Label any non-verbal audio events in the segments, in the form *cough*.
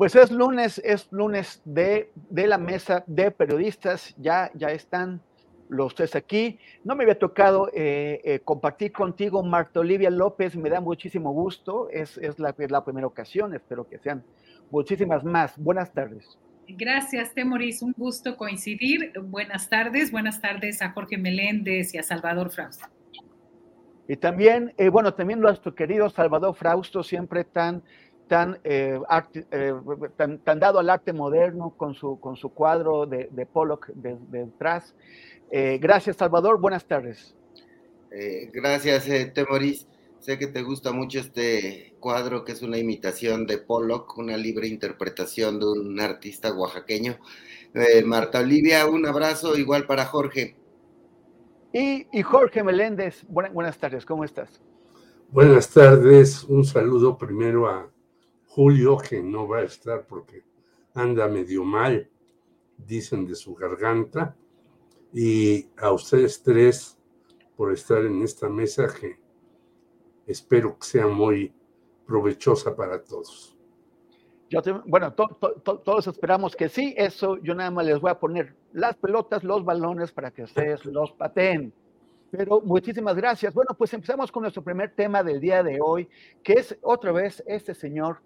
Pues es lunes, es lunes de, de la mesa de periodistas. Ya, ya están los tres aquí. No me había tocado eh, eh, compartir contigo, Marta Olivia López, me da muchísimo gusto, es, es, la, es la primera ocasión, espero que sean muchísimas más. Buenas tardes. Gracias, Temoris, un gusto coincidir. Buenas tardes, buenas tardes a Jorge Meléndez y a Salvador Frausto. Y también, eh, bueno, también nuestro querido Salvador Frausto, siempre tan tan, eh, arte, eh, tan, tan, dado al arte moderno con su, con su cuadro de, de Pollock de, detrás. Eh, gracias, Salvador. Buenas tardes. gracias, Temoris. Sé que te gusta mucho este cuadro que es una imitación de Pollock, una libre interpretación de un artista oaxaqueño. Marta Olivia, un abrazo igual para Jorge. Y, y Jorge Meléndez, buenas, buenas tardes, ¿cómo estás? Buenas tardes, un saludo primero a Julio, que no va a estar porque anda medio mal, dicen de su garganta, y a ustedes tres por estar en esta mesa que espero que sea muy provechosa para todos. Yo te, bueno, to, to, todos esperamos que sí, eso yo nada más les voy a poner las pelotas, los balones para que ustedes los pateen. Pero muchísimas gracias. Bueno, pues empezamos con nuestro primer tema del día de hoy, que es otra vez este señor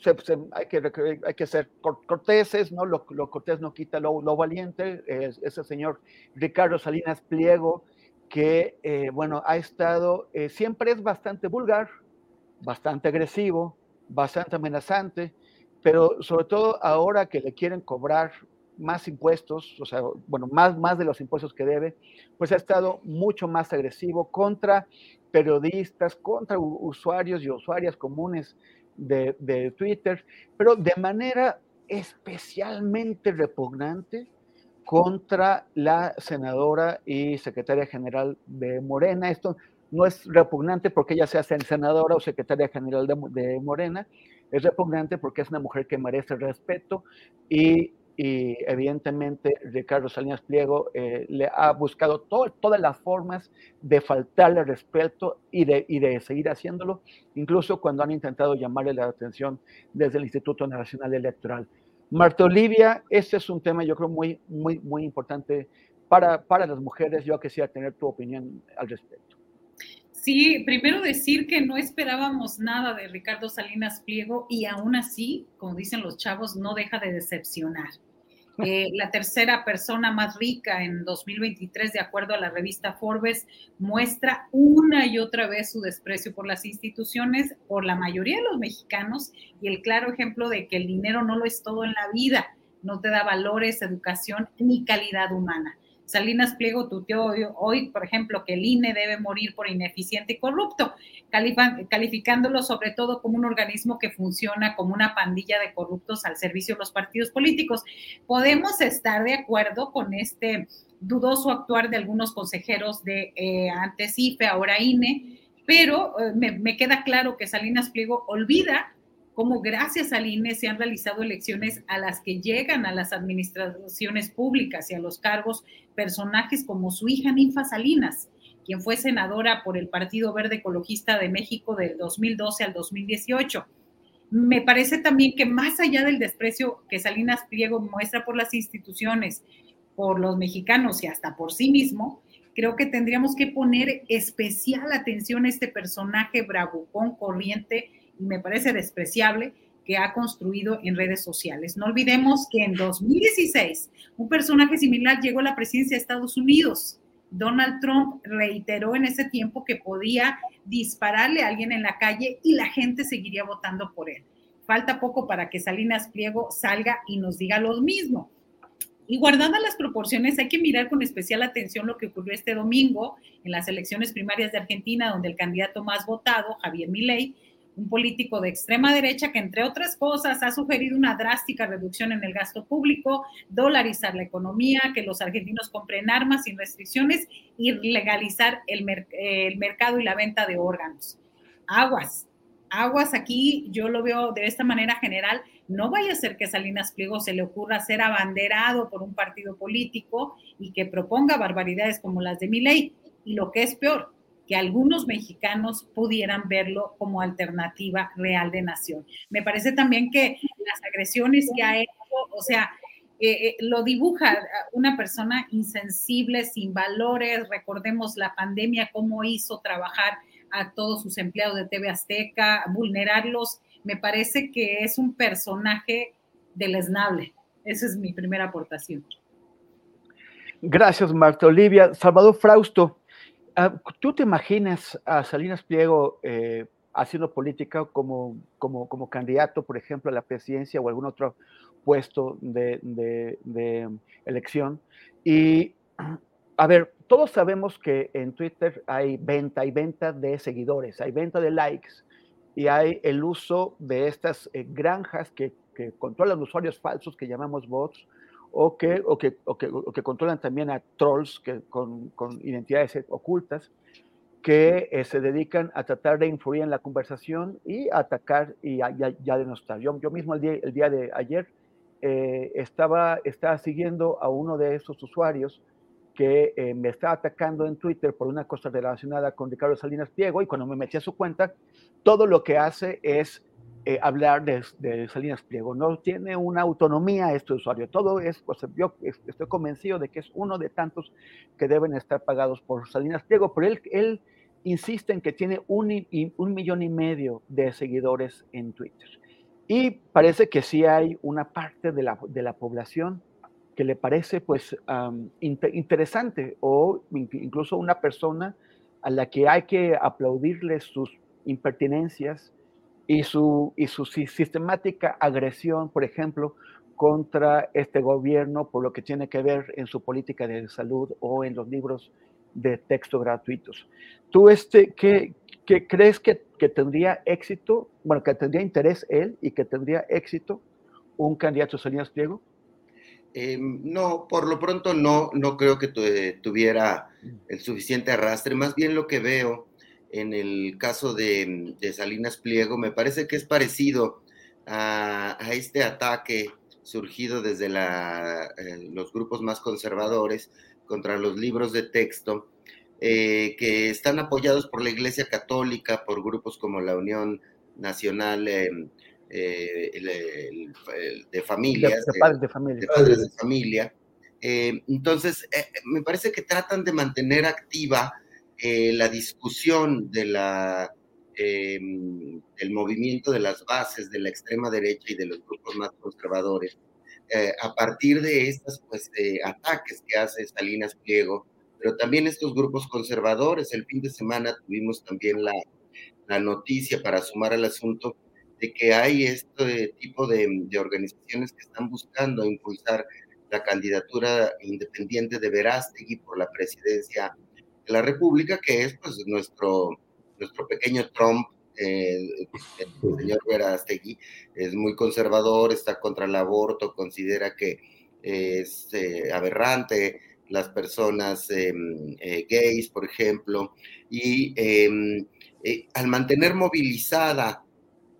se, se, hay, que, hay que ser corteses, ¿no? Lo, lo cortés no quita lo, lo valiente. Es, ese señor Ricardo Salinas Pliego, que, eh, bueno, ha estado, eh, siempre es bastante vulgar, bastante agresivo, bastante amenazante, pero sobre todo ahora que le quieren cobrar más impuestos, o sea, bueno, más, más de los impuestos que debe, pues ha estado mucho más agresivo contra periodistas, contra usuarios y usuarias comunes de, Twitter, pero de manera especialmente repugnante contra la senadora y secretaria general de Morena. Esto no es repugnante porque ella sea senadora o secretaria general de, de, Morena, es repugnante porque es una mujer que merece respeto y y evidentemente Ricardo Salinas Pliego eh, le ha buscado todas las formas de faltarle respeto y de, y de seguir haciéndolo, incluso cuando han intentado llamarle la atención desde el Instituto Nacional Electoral. Marta Olivia, este es un tema yo creo muy, muy, muy importante para, para las mujeres. Yo quisiera tener tu opinión al respecto. Sí, primero decir que no esperábamos nada de Ricardo Salinas Pliego y aún así, como dicen los chavos, no deja de decepcionar. *laughs* Eh, la tercera persona más rica en 2023, de acuerdo a la revista Forbes, muestra una y otra vez su desprecio por las instituciones, por la mayoría de los mexicanos, y el claro ejemplo de que el dinero no lo es todo en la vida, no te da valores, educación ni calidad humana. Salinas Pliego tuteó hoy, por ejemplo, que el INE debe morir por ineficiente y corrupto, calificándolo sobre todo como un organismo que funciona como una pandilla de corruptos al servicio de los partidos políticos. Podemos estar de acuerdo con este dudoso actuar de algunos consejeros de eh, antes IFE, ahora INE, pero eh, me, me queda claro que Salinas Pliego olvida cómo gracias al INE se han realizado elecciones a las que llegan a las administraciones públicas y a los cargos personajes como su hija Ninfa Salinas, quien fue senadora por el Partido Verde Ecologista de México del 2012 al 2018. Me parece también que más allá del desprecio que Salinas Pliego muestra por las instituciones, por los mexicanos y hasta por sí mismo, creo que tendríamos que poner especial atención a este personaje bravucón, corriente, y me parece despreciable, que ha construido en redes sociales. No olvidemos que en 2016 un personaje similar llegó a la presidencia de Estados Unidos. Donald Trump reiteró en ese tiempo que podía dispararle a alguien en la calle y la gente seguiría votando por él. Falta poco para que Salinas Pliego salga y nos diga lo mismo. Y guardando las proporciones, hay que mirar con especial atención lo que ocurrió este domingo en las elecciones primarias de Argentina, donde el candidato más votado, Javier Milei, un político de extrema derecha que, entre otras cosas, ha sugerido una drástica reducción en el gasto público, dolarizar la economía, que los argentinos compren armas sin restricciones y legalizar el, mercado y la venta de órganos. Aguas, aguas aquí, yo lo veo de esta manera general, no vaya a ser que Salinas Pliego se le ocurra ser abanderado por un partido político y que proponga barbaridades como las de Milei. Y lo que es peor, que algunos mexicanos pudieran verlo como alternativa real de nación. Me parece también que las agresiones que ha hecho, o sea, eh, eh, lo dibuja una persona insensible, sin valores. Recordemos la pandemia, cómo hizo trabajar a todos sus empleados de TV Azteca, vulnerarlos. Me parece que es un personaje deleznable. Esa es mi primera aportación. Gracias, Marta Olivia. Salvador Frausto, ¿Tú te imaginas a Salinas Pliego eh, haciendo política como, como, como, candidato, por ejemplo, a la presidencia o algún otro puesto de, de, elección? Y, *clears throat* a ver, todos sabemos que en Twitter hay venta, hay venta de seguidores, hay venta de likes y hay el uso de estas eh, granjas que, que controlan usuarios falsos que llamamos bots o que, o que, o que, que controlan también a trolls que, con, con identidades ocultas que eh, se dedican a tratar de influir en la conversación y a atacar y a, ya, denostar. Yo, yo mismo el día, el día de ayer eh, estaba, estaba siguiendo a uno de esos usuarios que eh, me estaba atacando en Twitter por una cosa relacionada con Ricardo Salinas Pliego y cuando me metí a su cuenta, todo lo que hace es eh, hablar de, Salinas Pliego. No tiene una autonomía este usuario. Todo es, pues, yo estoy convencido de que es uno de tantos que deben estar pagados por Salinas Pliego, pero él, él insiste en que tiene un, un millón y medio de seguidores en Twitter. Y parece que sí hay una parte de la, de la población que le parece pues interesante o incluso una persona a la que hay que aplaudirle sus impertinencias, y su, y su sistemática agresión, por ejemplo, contra este gobierno por lo que tiene que ver en su política de salud o en los libros de texto gratuitos. ¿Tú este, qué, qué crees que, que, tendría éxito, bueno, que tendría interés él y que tendría éxito un candidato Salinas Pliego? Eh, no, por lo pronto no, no creo que tuviera el suficiente arrastre. Más bien lo que veo en el caso de, Salinas Pliego, me parece que es parecido a, este ataque surgido desde eh, los grupos más conservadores contra los libros de texto, eh, que están apoyados por la Iglesia Católica, por grupos como la Unión Nacional eh, de Familias, de, padres de familia. padres de familia. entonces, me parece que tratan de mantener activa eh, la discusión de la, em, del movimiento de las bases de la extrema derecha y de los grupos más conservadores, eh, a partir de estos pues, eh, ataques que hace Salinas Pliego, pero también estos grupos conservadores. El fin de semana tuvimos también la, la noticia para sumar al asunto de que hay este tipo de, de, organizaciones que están buscando impulsar la candidatura independiente de Verástegui por la presidencia la República, que es pues nuestro, nuestro pequeño Trump, eh, el señor Verástegui, es muy conservador, está contra el aborto, considera que es eh, aberrante las personas em, eh, gays, por ejemplo, y em, al mantener movilizada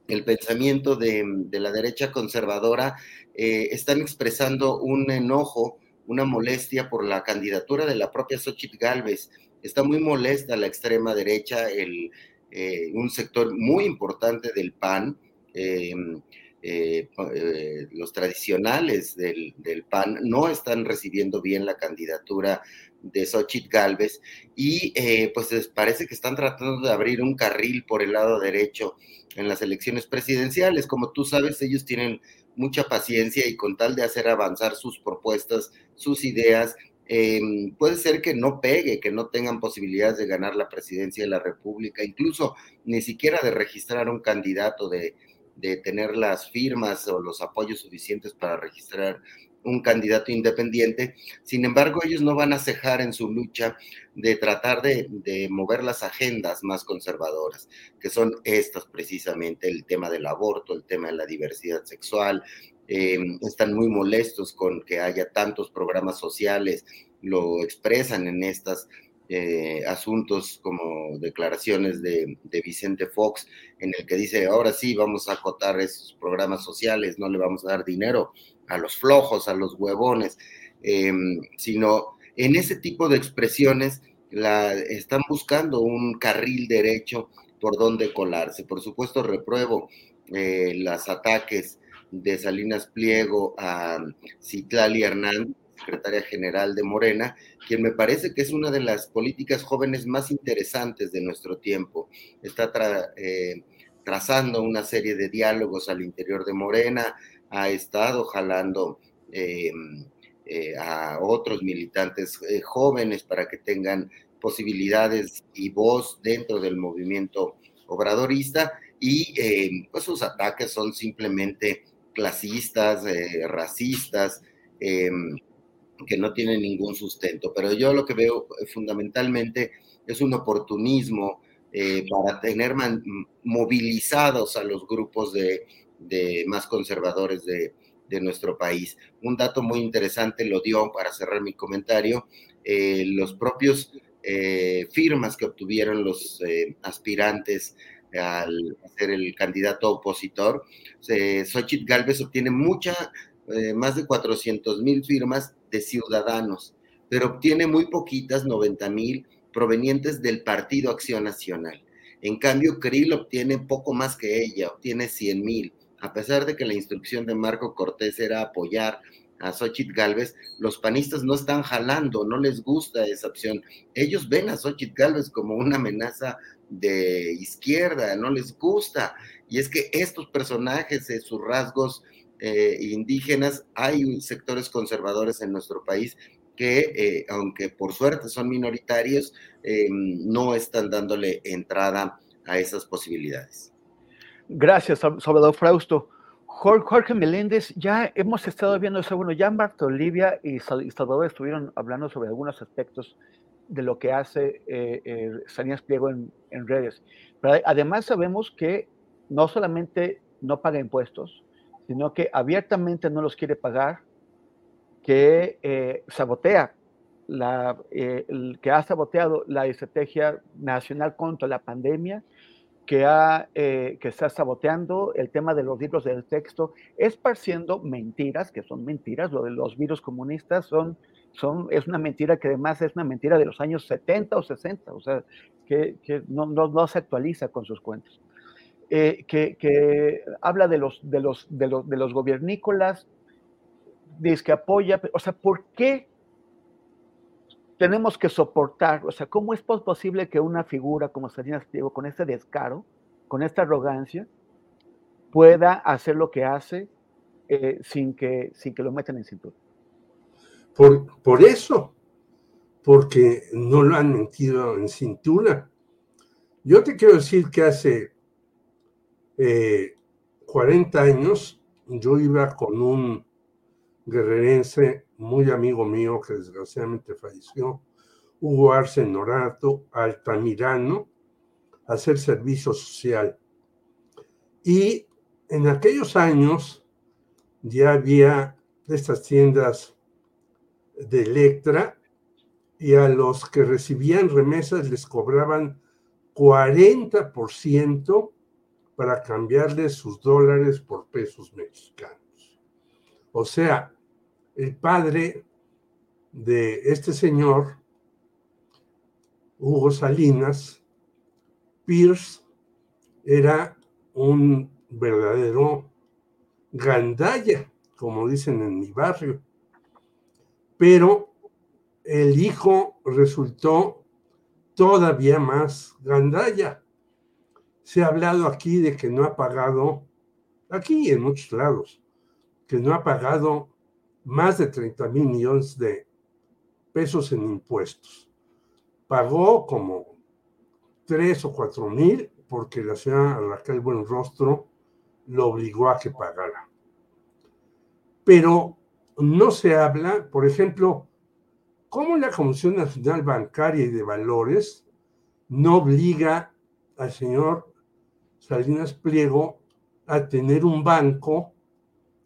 el pensamiento de, de la derecha conservadora, están expresando un enojo, una molestia por la candidatura de la propia Xochitl Galvez está muy molesta la extrema derecha, el, eh, un sector muy importante del PAN, em, eh, eh, los tradicionales del, PAN no están recibiendo bien la candidatura de Xochitl Galvez y pues parece que están tratando de abrir un carril por el lado derecho en las elecciones presidenciales. Como tú sabes, ellos tienen mucha paciencia y con tal de hacer avanzar sus propuestas, sus ideas, em, puede ser que no pegue, que no tengan posibilidades de ganar la presidencia de la República, incluso ni siquiera de registrar un candidato, de, de tener las firmas o los apoyos suficientes para registrar un candidato independiente. Sin embargo, ellos no van a cejar en su lucha de tratar de, mover las agendas más conservadoras, que son estas precisamente, el tema del aborto, el tema de la diversidad sexual. Eh, están muy molestos con que haya tantos programas sociales, lo expresan en estos eh, asuntos como declaraciones de, de, Vicente Fox, en el que dice, ahora sí, vamos a acotar esos programas sociales, no le vamos a dar dinero a los flojos, a los huevones, em, sino en ese tipo de expresiones la, están buscando un carril derecho por donde colarse. Por supuesto, repruebo eh, los ataques de Salinas Pliego a Citlali Hernández, secretaria general de Morena, quien me parece que es una de las políticas jóvenes más interesantes de nuestro tiempo. Está eh, trazando una serie de diálogos al interior de Morena, ha estado jalando eh, eh, a otros militantes jóvenes para que tengan posibilidades y voz dentro del movimiento obradorista y pues sus ataques son simplemente clasistas, racistas, que no tienen ningún sustento. Pero yo lo que veo fundamentalmente es un oportunismo para tener movilizados a los grupos de de más conservadores de, nuestro país. Un dato muy interesante lo dio, para cerrar mi comentario, eh, los propios eh, firmas que obtuvieron los eh, aspirantes al ser el candidato opositor. Xochitl Galvez obtiene mucha, más de 400 mil firmas de ciudadanos, pero obtiene muy poquitas, 90 mil, provenientes del Partido Acción Nacional. En cambio, Krill obtiene poco más que ella, obtiene 100 mil a pesar de que la instrucción de Marco Cortés era apoyar a Xochitl Galvez, los panistas no están jalando, no les gusta esa opción. Ellos ven a Xochitl Galvez como una amenaza de izquierda, no les gusta. Y es que estos personajes, eh, sus rasgos eh, indígenas, hay sectores conservadores en nuestro país que, eh, aunque por suerte son minoritarios, no están dándole entrada a esas posibilidades. Gracias, Salvador Frausto. Jorge Meléndez, ya hemos estado viendo eso. Bueno, ya Marta Olivia y Salvador estuvieron hablando sobre algunos aspectos de lo que hace eh, eh Pliego en, redes. Pero además sabemos que no solamente no paga impuestos, sino que abiertamente no los quiere pagar, que eh, sabotea, la, eh, que ha saboteado la estrategia nacional contra la pandemia que, ha, que está saboteando el tema de los libros del texto, esparciendo mentiras, que son mentiras, lo de los virus comunistas son, es una mentira que además es una mentira de los años 70 o 60, o sea, que, no, se actualiza con sus cuentos. Eh, que, que, habla de los, de, los, de, los, de los gobiernícolas, dice que apoya, o sea, ¿por qué tenemos que soportar, o sea, ¿cómo es posible que una figura como Salinas Pliego, con este descaro, con esta arrogancia, pueda hacer lo que hace eh, sin, que, sin que lo metan en cintura? Por, por eso, porque no lo han metido en cintura. Yo te quiero decir que hace 40 eh, años yo iba con un guerrerense muy amigo mío que desgraciadamente falleció, Hugo Arce Norato, Altamirano, a hacer servicio social. Y en aquellos años ya había estas tiendas de Electra y a los que recibían remesas les cobraban 40% para cambiarles sus dólares por pesos mexicanos. O sea, el padre de este señor, Hugo Salinas, Pierce, era un verdadero gandalla, como dicen en mi barrio. Pero el hijo resultó todavía más gandalla. Se ha hablado aquí de que no ha pagado, aquí en muchos lados, que no ha pagado más de 30 mil millones de pesos en impuestos. Pagó como 3 o 4 mil porque la señora Raquel Buenrostro lo obligó a que pagara. Pero no se habla, por ejemplo, cómo la Comisión Nacional Bancaria y de Valores no obliga al señor Salinas Pliego a tener un banco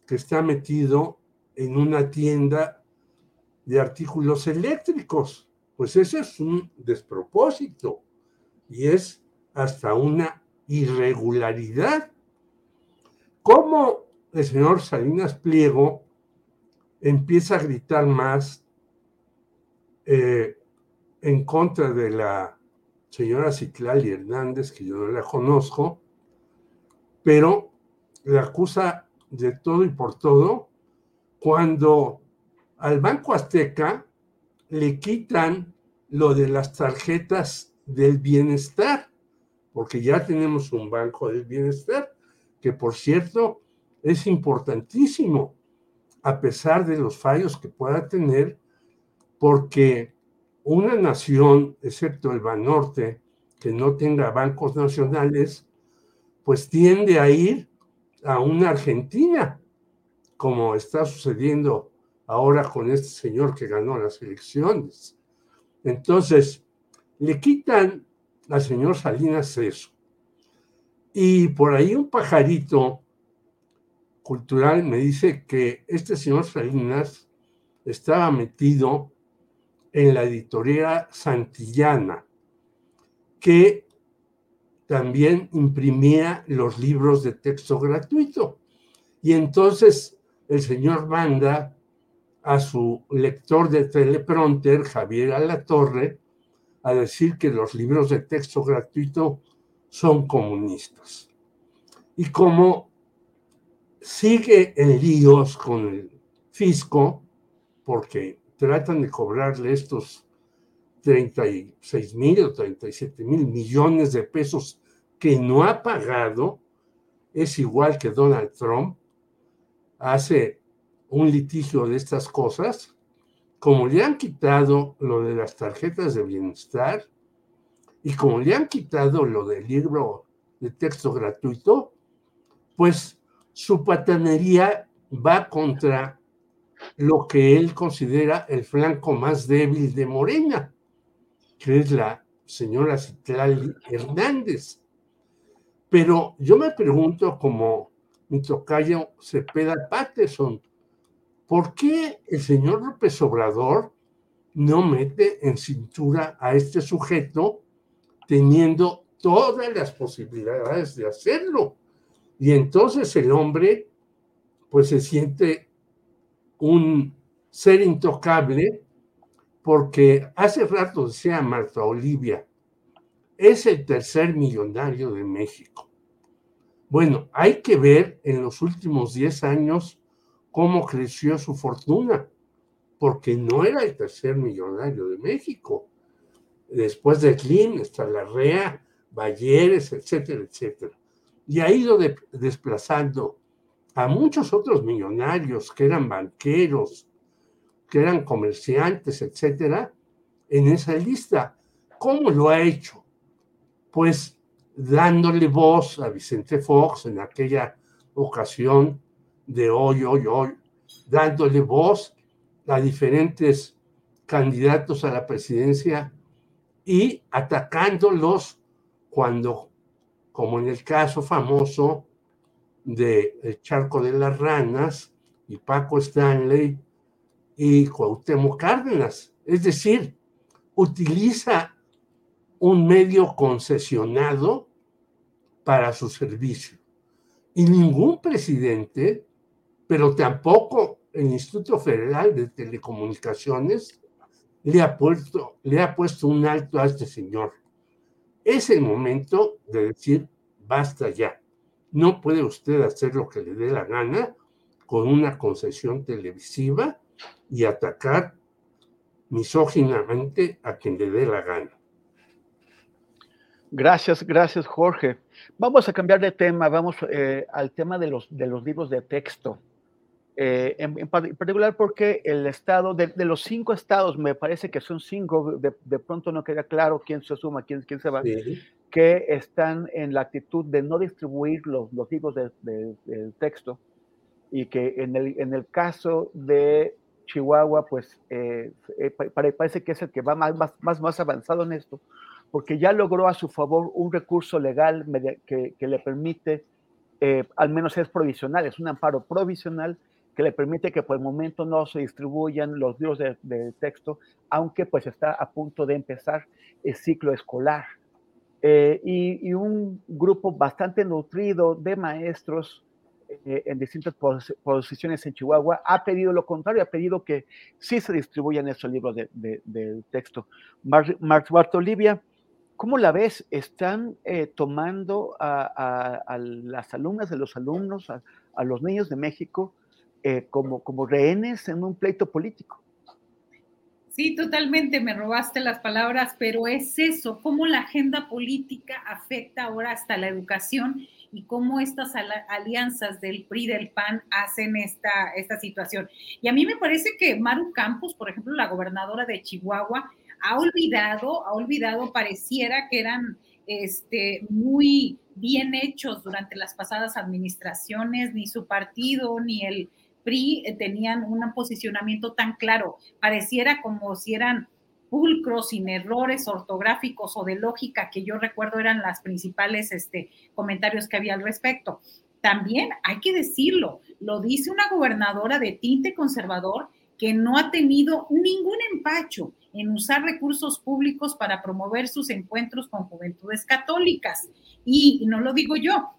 que está metido en una tienda de artículos eléctricos. Pues ese es un despropósito y es hasta una irregularidad. ¿Cómo el señor Salinas Pliego empieza a gritar más eh, en contra de la señora Citlali Hernández, que yo no la conozco, pero le acusa de todo y por todo cuando al Banco Azteca le quitan lo de las tarjetas del bienestar, porque ya tenemos un Banco del Bienestar, que por cierto es importantísimo, a pesar de los fallos que pueda tener, porque una nación, excepto el Banorte, que no tenga bancos nacionales, pues tiende a ir a una Argentina, como está sucediendo ahora con este señor que ganó las elecciones. Entonces, le quitan al señor Salinas eso. Y por ahí un pajarito cultural me dice que este señor Salinas estaba metido en la editorial Santillana, que también imprimía los libros de texto gratuito. Y entonces el señor manda a su lector de teleprompter, Javier Alatorre, a decir que los libros de texto gratuito son comunistas. Y como sigue en líos con el fisco, porque tratan de cobrarle estos 36 mil o 37 mil millones de pesos que no ha pagado, es igual que Donald Trump. Hace un litigio de estas cosas, como le han quitado lo de las tarjetas de bienestar y como le han quitado lo del libro de texto gratuito, pues su patanería va contra lo que él considera el flanco más débil de Morena, que es la señora Citlali Hernández. Pero yo me pregunto, como mi tocayo Cepeda Patterson, ¿por qué el señor López Obrador no mete en cintura a este sujeto teniendo todas las posibilidades de hacerlo? Y entonces el hombre pues se siente un ser intocable porque hace rato decía Marta Olivia, es el tercer millonario de México. Bueno, hay que ver en los últimos 10 años cómo creció su fortuna, porque no era el tercer millonario de México. Después de Slim, está Larrea, Balleres, etcétera, etcétera. Y ha ido desplazando a muchos otros millonarios que eran banqueros, que eran comerciantes, etcétera, en esa lista. ¿Cómo lo ha hecho? Pues dándole voz a Vicente Fox en aquella ocasión de hoy, hoy, hoy, dándole voz a diferentes candidatos a la presidencia y atacándolos cuando, como en el caso famoso de El Charco de las Ranas y Paco Stanley y Cuauhtémoc Cárdenas. Es decir, utiliza un medio concesionado para su servicio. Y ningún presidente pero tampoco el Instituto Federal de Telecomunicaciones le ha puesto, le ha puesto un alto a este señor. Es el momento de decir, basta ya. no puede usted hacer lo que le dé la gana con una concesión televisiva y atacar misóginamente a quien le dé la gana. Gracias, gracias Jorge. Vamos a cambiar de tema, vamos eh, al tema de los, de los libros de texto. Eh, en, particular porque el estado, de, los cinco estados, me parece que son cinco, de, pronto no queda claro quién se suma, quién, quién se va, que están en la actitud de no distribuir los, los libros de, texto y que en el, en el caso de Chihuahua, pues eh, parece que es el que va más, más, más avanzado en esto, porque ya logró a su favor un recurso legal que, le permite, eh, al menos es provisional, es un amparo provisional que le permite que por el momento no se distribuyan los libros de, texto, aunque pues está a punto de empezar el ciclo escolar. Eh, y, un grupo bastante nutrido de maestros eh, en distintas posiciones en Chihuahua ha pedido lo contrario, ha pedido que sí se distribuyan esos libros de, texto. Marta Olivia, ¿Cómo la ves? ¿Están eh, tomando a, las alumnas de los alumnos, a, los niños de México, eh, como, como rehenes en un pleito político? Sí, totalmente, me robaste las palabras, pero es eso, cómo la agenda política afecta ahora hasta la educación y cómo estas alianzas del PRI del PAN hacen esta, esta situación. Y a mí me parece que Maru Campos, por ejemplo, la gobernadora de Chihuahua, ha olvidado, ha olvidado, pareciera que eran este, muy bien hechos durante las pasadas administraciones, ni su partido ni el PRI eh, tenían un posicionamiento tan claro. Pareciera como si eran pulcros, sin errores ortográficos o de lógica, que yo recuerdo eran las principales este, comentarios que había al respecto. También hay que decirlo, lo dice una gobernadora de tinte conservador que no ha tenido ningún empacho en usar recursos públicos para promover sus encuentros con juventudes católicas. Y, no lo digo yo,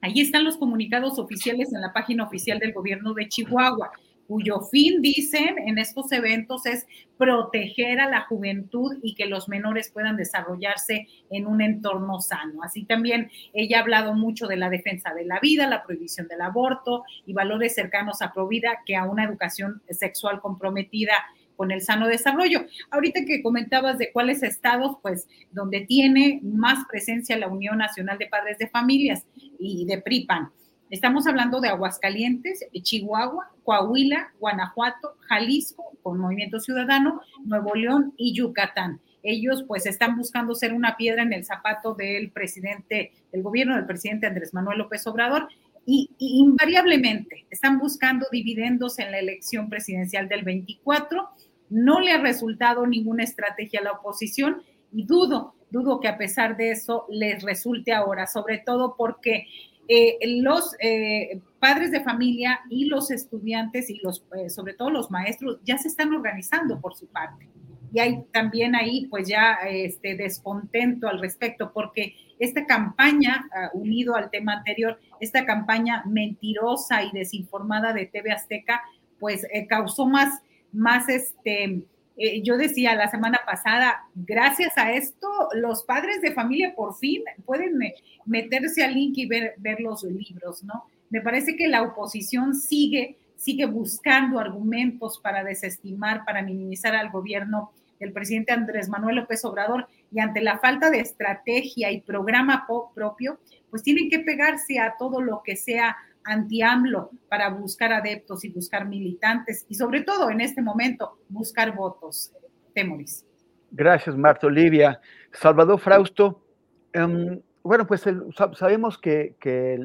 ahí están los comunicados oficiales en la página oficial del gobierno de Chihuahua cuyo fin, dicen, en estos eventos es proteger a la juventud y que los menores puedan desarrollarse en un entorno sano. Así también ella ha hablado mucho de la defensa de la vida, la prohibición del aborto y valores cercanos a Provida que a una educación sexual comprometida con el sano desarrollo. Ahorita que comentabas de cuáles estados, pues donde tiene más presencia la Unión Nacional de Padres de Familias y de PRIPAN. Estamos hablando de Aguascalientes, Chihuahua, Coahuila, Guanajuato, Jalisco, con Movimiento Ciudadano, Nuevo León y Yucatán. Ellos pues están buscando ser una piedra en el zapato del presidente, del gobierno del presidente Andrés Manuel López Obrador y, invariablemente están buscando dividendos en la elección presidencial del 24. No le ha resultado ninguna estrategia a la oposición y dudo, dudo que a pesar de eso les resulte ahora, sobre todo porque eh, los eh, padres de familia y los estudiantes y los, eh, sobre todo los maestros, ya se están organizando por su parte. Y hay también ahí, pues ya este descontento al respecto, porque esta campaña, ah, unido al tema anterior, esta campaña mentirosa y desinformada de TV Azteca, pues causó más, más este, eh, yo decía la semana pasada, gracias a esto, los padres de familia por fin pueden meterse al link y ver, ver los libros, ¿no? Me parece que la oposición sigue, sigue buscando argumentos para desestimar, para minimizar al gobierno del presidente Andrés Manuel López Obrador y ante la falta de estrategia y programa propio, pues tienen que pegarse a todo lo que sea anti-AMLO para buscar adeptos y buscar militantes y sobre todo en este momento buscar votos. Temoris. Gracias, Marta Olivia. Salvador Frausto, em, bueno, pues sabemos que,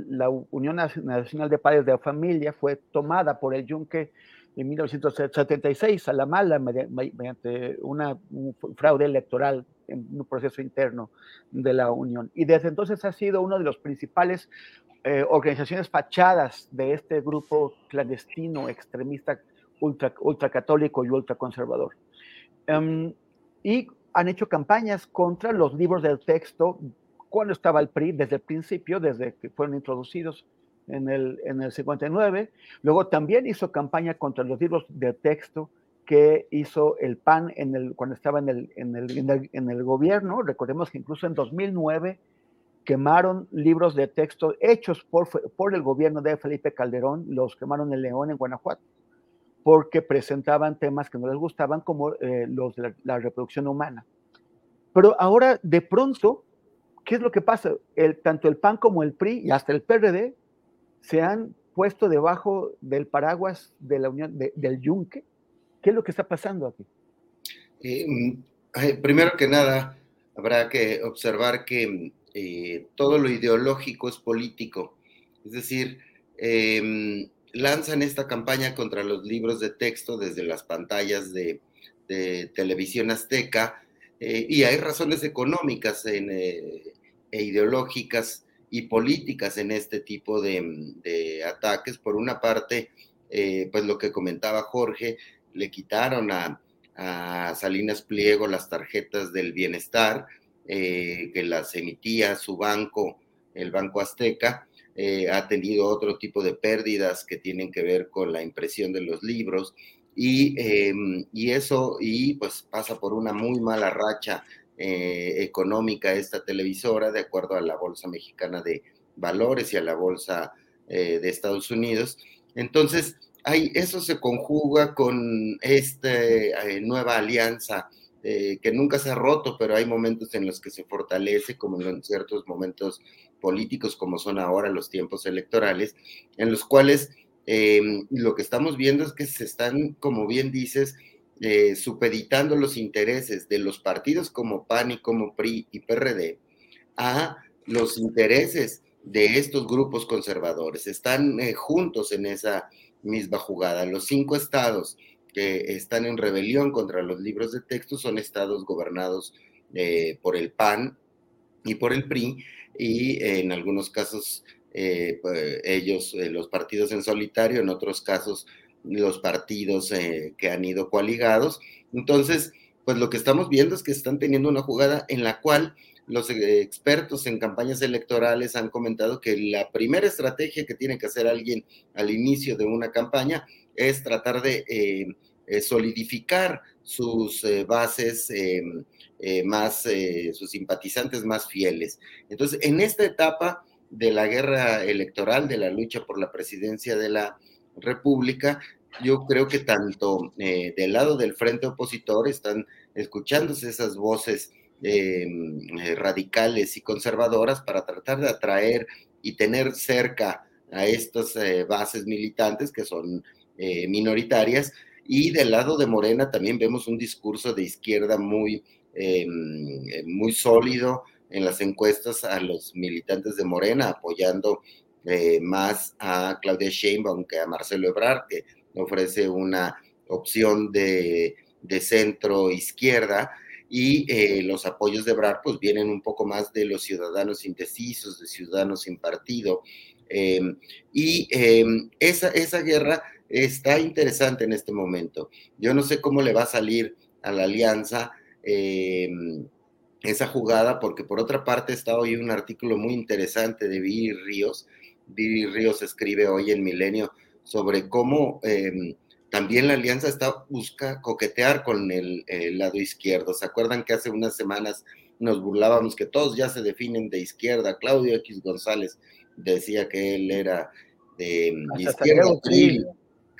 la Unión Nacional de Padres de Familia fue tomada por el Yunque en 1976 a la mala mediante una, un fraude electoral en un proceso interno de la Unión. Y desde entonces ha sido uno de los principales eh, organizaciones fachadas de este grupo clandestino, extremista, ultra, ultracatólico y ultraconservador. Um, y han hecho campañas contra los libros del texto cuando estaba el PRI, desde el principio, desde que fueron introducidos en el, en el 59. Luego también hizo campaña contra los libros de texto que hizo el PAN en el, cuando estaba en el, en el, en el gobierno. Recordemos que incluso en 2009 quemaron libros de texto hechos por, por el gobierno de Felipe Calderón, los quemaron en León, en Guanajuato, porque presentaban temas que no les gustaban, como eh, los de la, reproducción humana. Pero ahora, de pronto, ¿qué es lo que pasa? El, tanto el PAN como el PRI y hasta el PRD se han puesto debajo del paraguas de la Unión, del Yunque. ¿Qué es lo que está pasando aquí? Eh, mm, primero que nada, habrá que observar que eh, todo lo ideológico es político. Es decir, em, lanzan esta campaña contra los libros de texto desde las pantallas de, televisión azteca eh, y hay razones económicas e ideológicas y políticas en este tipo de, ataques. Por una parte, eh, pues lo que comentaba Jorge, le quitaron a, Salinas Pliego las tarjetas del bienestar, eh, que las emitía su banco, el Banco Azteca, eh, ha tenido otro tipo de pérdidas que tienen que ver con la impresión de los libros y, em, y eso, y pues pasa por una muy mala racha eh, económica esta televisora, de acuerdo a la Bolsa Mexicana de Valores y a la Bolsa eh, de Estados Unidos. Entonces, hay, eso se conjuga con esta eh, nueva alianza que nunca se ha roto, pero hay momentos en los que se fortalece, como en ciertos momentos políticos, como son ahora los tiempos electorales, en los cuales lo que estamos viendo es que se están, como bien dices, eh, supeditando los intereses de los partidos como PAN y como PRI y PRD a los intereses de estos grupos conservadores. Están eh, juntos en esa misma jugada. Los cinco estados que están en rebelión contra los libros de texto son estados gobernados eh, por el PAN y por el PRI y en algunos casos pues, ellos, los partidos en solitario, en otros casos los partidos eh, que han ido coaligados. Entonces, pues lo que estamos viendo es que están teniendo una jugada en la cual los eh, expertos en campañas electorales han comentado que la primera estrategia que tiene que hacer alguien al inicio de una campaña es tratar de eh, solidificar sus bases más, sus simpatizantes más fieles. Entonces, en esta etapa de la guerra electoral, de la lucha por la presidencia de la República, yo creo que tanto eh, del lado del frente opositor están escuchándose esas voces eh, eh, radicales y conservadoras para tratar de atraer y tener cerca a estas bases militantes que son minoritarias. Y del lado de Morena también vemos un discurso de izquierda muy, muy sólido en las encuestas a los militantes de Morena, apoyando eh, más a Claudia Sheinbaum que a Marcelo Ebrard, que ofrece una opción de, centro izquierda y eh, los apoyos de Ebrard pues vienen un poco más de los ciudadanos indecisos, de ciudadanos sin partido. Y esa, esa guerra está interesante en este momento. Yo no sé cómo le va a salir a la alianza em, esa jugada, porque por otra parte está hoy un artículo muy interesante de Viri Ríos, Vivi Ríos escribe hoy en Milenio sobre cómo em, también la alianza está, busca coquetear con el, lado izquierdo. ¿Se acuerdan que hace unas semanas nos burlábamos que todos ya se definen de izquierda? Claudio X González decía que él era de, em, izquierda.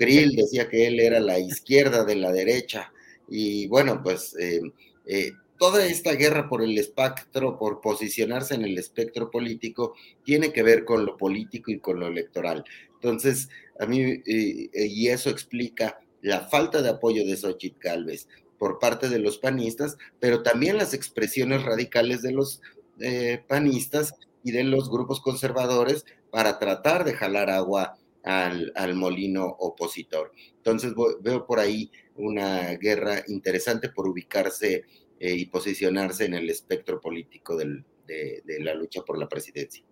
Krill decía que él era la izquierda de la derecha. Y bueno, pues em, eh, toda esta guerra por el espectro, por posicionarse en el espectro político, tiene que ver con lo político y con lo electoral. Entonces, a mí, eh, eh, y eso explica la falta de apoyo de Xochitl Galvez por parte de los panistas, pero también las expresiones radicales de los eh, panistas y de los grupos conservadores para tratar de jalar agua al, al molino opositor. Entonces veo por ahí una guerra interesante por ubicarse eh, y posicionarse en el espectro político de, la lucha por la presidencia.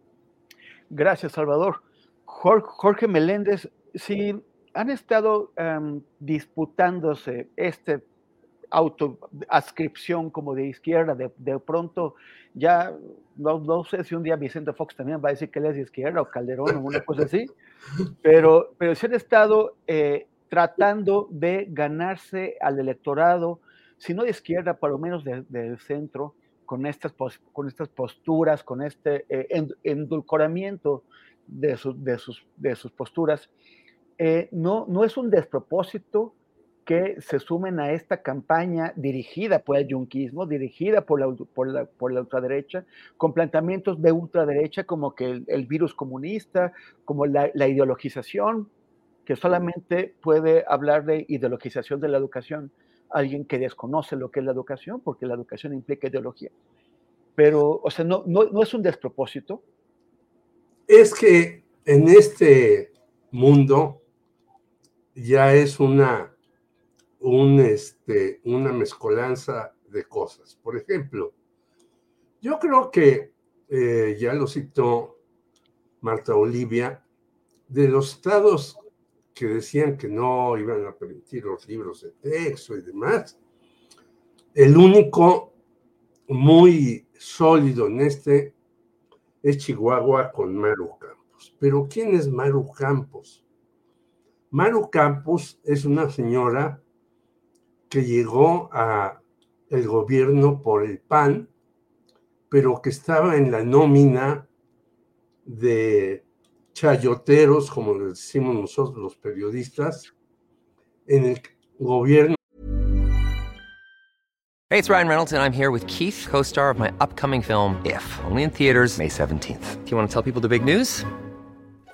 Gracias, Salvador. Jorge, Meléndez, si han estado em, disputándose este autoascripción como de izquierda, de, pronto ya, no, sé si un día Vicente Fox también va a decir que él es de izquierda o Calderón o una cosa así, pero, pero si han estado eh, tratando de ganarse al electorado si no de izquierda, por lo menos del centro, con, estas, con estas posturas, con este eh, endulcoramiento de, de, sus, de sus posturas, eh, no, no es un despropósito que se sumen a esta campaña dirigida por el yunquismo, dirigida por la, por la, por la ultraderecha, con planteamientos de ultraderecha como que el, virus comunista, como la, la, ideologización, que solamente puede hablar de ideologización de la educación alguien que desconoce lo que es la educación, porque la educación implica ideología. Pero, o sea, no, no, no es un despropósito. Es que en este mundo ya es una un, este, una mezcolanza de cosas. Por ejemplo, yo creo que, eh, ya lo citó Marta Olivia, de los estados que decían que no iban a permitir los libros de texto y demás, el único muy sólido en este es Chihuahua con Maru Campos. Pero ¿quién es Maru Campos? Maru Campos es una señora que llegó a el gobierno por el PAN, pero que estaba en la nómina de chayoteros, como decimos nosotros los periodistas, en el gobierno. Hey, it's Ryan Reynolds, and I'm here with Keith, co-star of my upcoming film, If, only in theaters May 17th. Do you want to tell people the big news?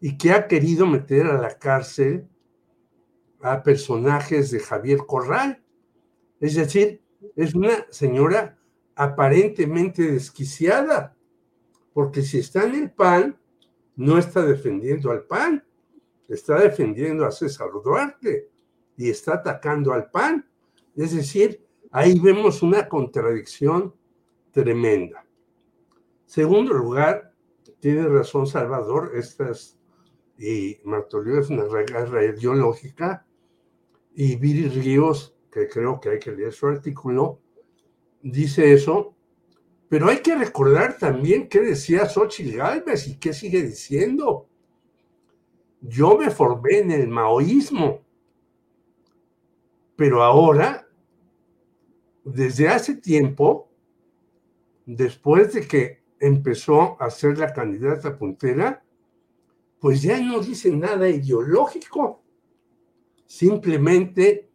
Y que ha querido meter a la cárcel a personajes de Javier Corral. Es decir, es una señora aparentemente desquiciada, porque si está en el PAN, no está defendiendo al PAN, está defendiendo a César Duarte y está atacando al PAN. Es decir, ahí vemos una contradicción tremenda. Segundo lugar, tiene razón Salvador, estas y Martolio es una guerra ideológica, y Viri Ríos, que creo que hay que leer su artículo, dice eso, pero hay que recordar también qué decía Xochitl Galvez y qué sigue diciendo. Yo me formé en el maoísmo, pero ahora, desde hace tiempo, después de que empezó a ser la candidata puntera, pues ya no dice nada ideológico, simplemente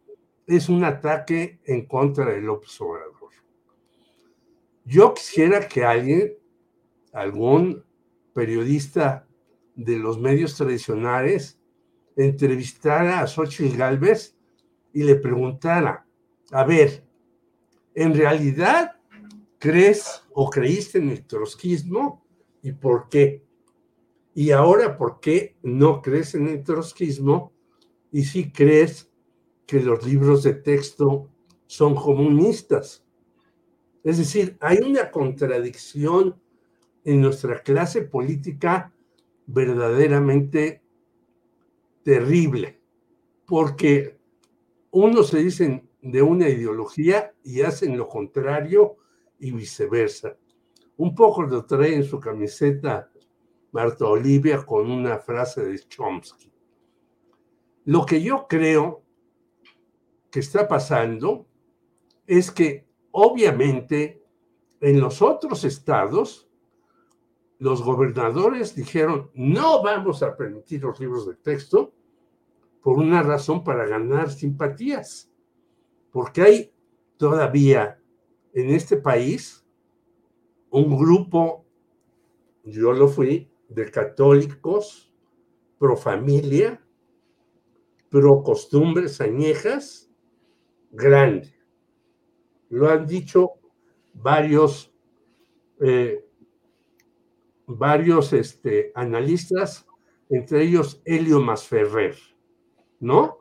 es un ataque en contra del observador. Yo quisiera que alguien, algún periodista de los medios tradicionales, entrevistara a Xochitl Galvez y le preguntara, a ver, ¿en realidad crees o creíste en el trotskismo y por qué? Y ahora, ¿por qué no crees en el trotskismo y si crees que los libros de texto son comunistas? Es decir, hay una contradicción en nuestra clase política verdaderamente terrible, porque unos se dicen de una ideología y hacen lo contrario y viceversa. Un poco lo trae en su camiseta Marta Olivia con una frase de Chomsky. Lo que yo creo que está pasando es que obviamente en los otros estados los gobernadores dijeron no vamos a permitir los libros de texto por una razón para ganar simpatías, porque hay todavía en este país un grupo yo lo fui de católicos, pro familia, pro costumbres añejas, grande. Lo han dicho varios, eh, varios este, analistas, entre ellos Helio Masferrer, ¿no?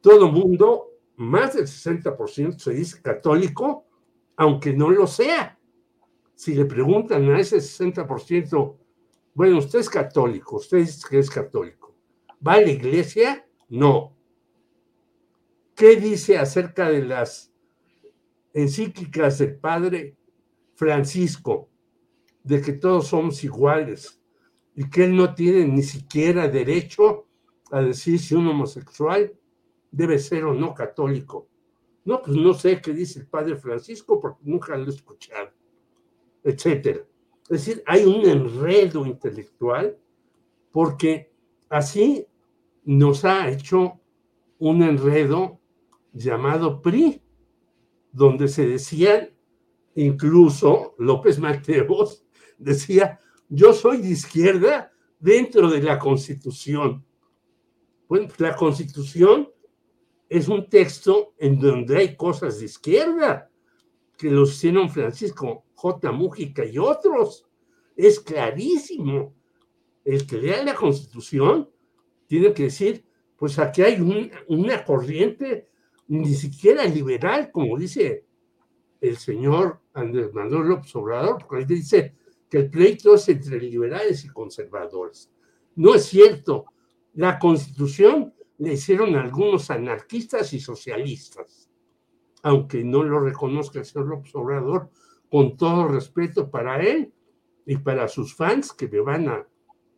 Todo mundo, más del 60% se dice católico, aunque no lo sea. Si le preguntan a ese 60%, bueno, usted es católico, usted dice que es católico, ¿va a la iglesia? No. ¿Qué dice acerca de las encíclicas del Padre Francisco, de que todos somos iguales y que él no tiene ni siquiera derecho a decir si un homosexual debe ser o no católico. No, pues no sé qué dice el Padre Francisco porque nunca lo he escuchado, etcétera. Es decir, hay un enredo intelectual porque así nos ha hecho un enredo llamado PRI, donde se decían, incluso López Mateos *laughs* decía, yo soy de izquierda dentro de la Constitución. Bueno, pues la Constitución es un texto en donde hay cosas de izquierda, que los hicieron Francisco J. Mújica y otros. Es clarísimo. El que lea la Constitución tiene que decir, pues aquí hay una corriente ni siquiera liberal, como dice el señor Andrés Manuel López Obrador, porque él dice que el pleito es entre liberales y conservadores. No es cierto. La constitución le hicieron algunos anarquistas y socialistas, aunque no lo reconozca el señor López Obrador, con todo respeto para él y para sus fans que me van a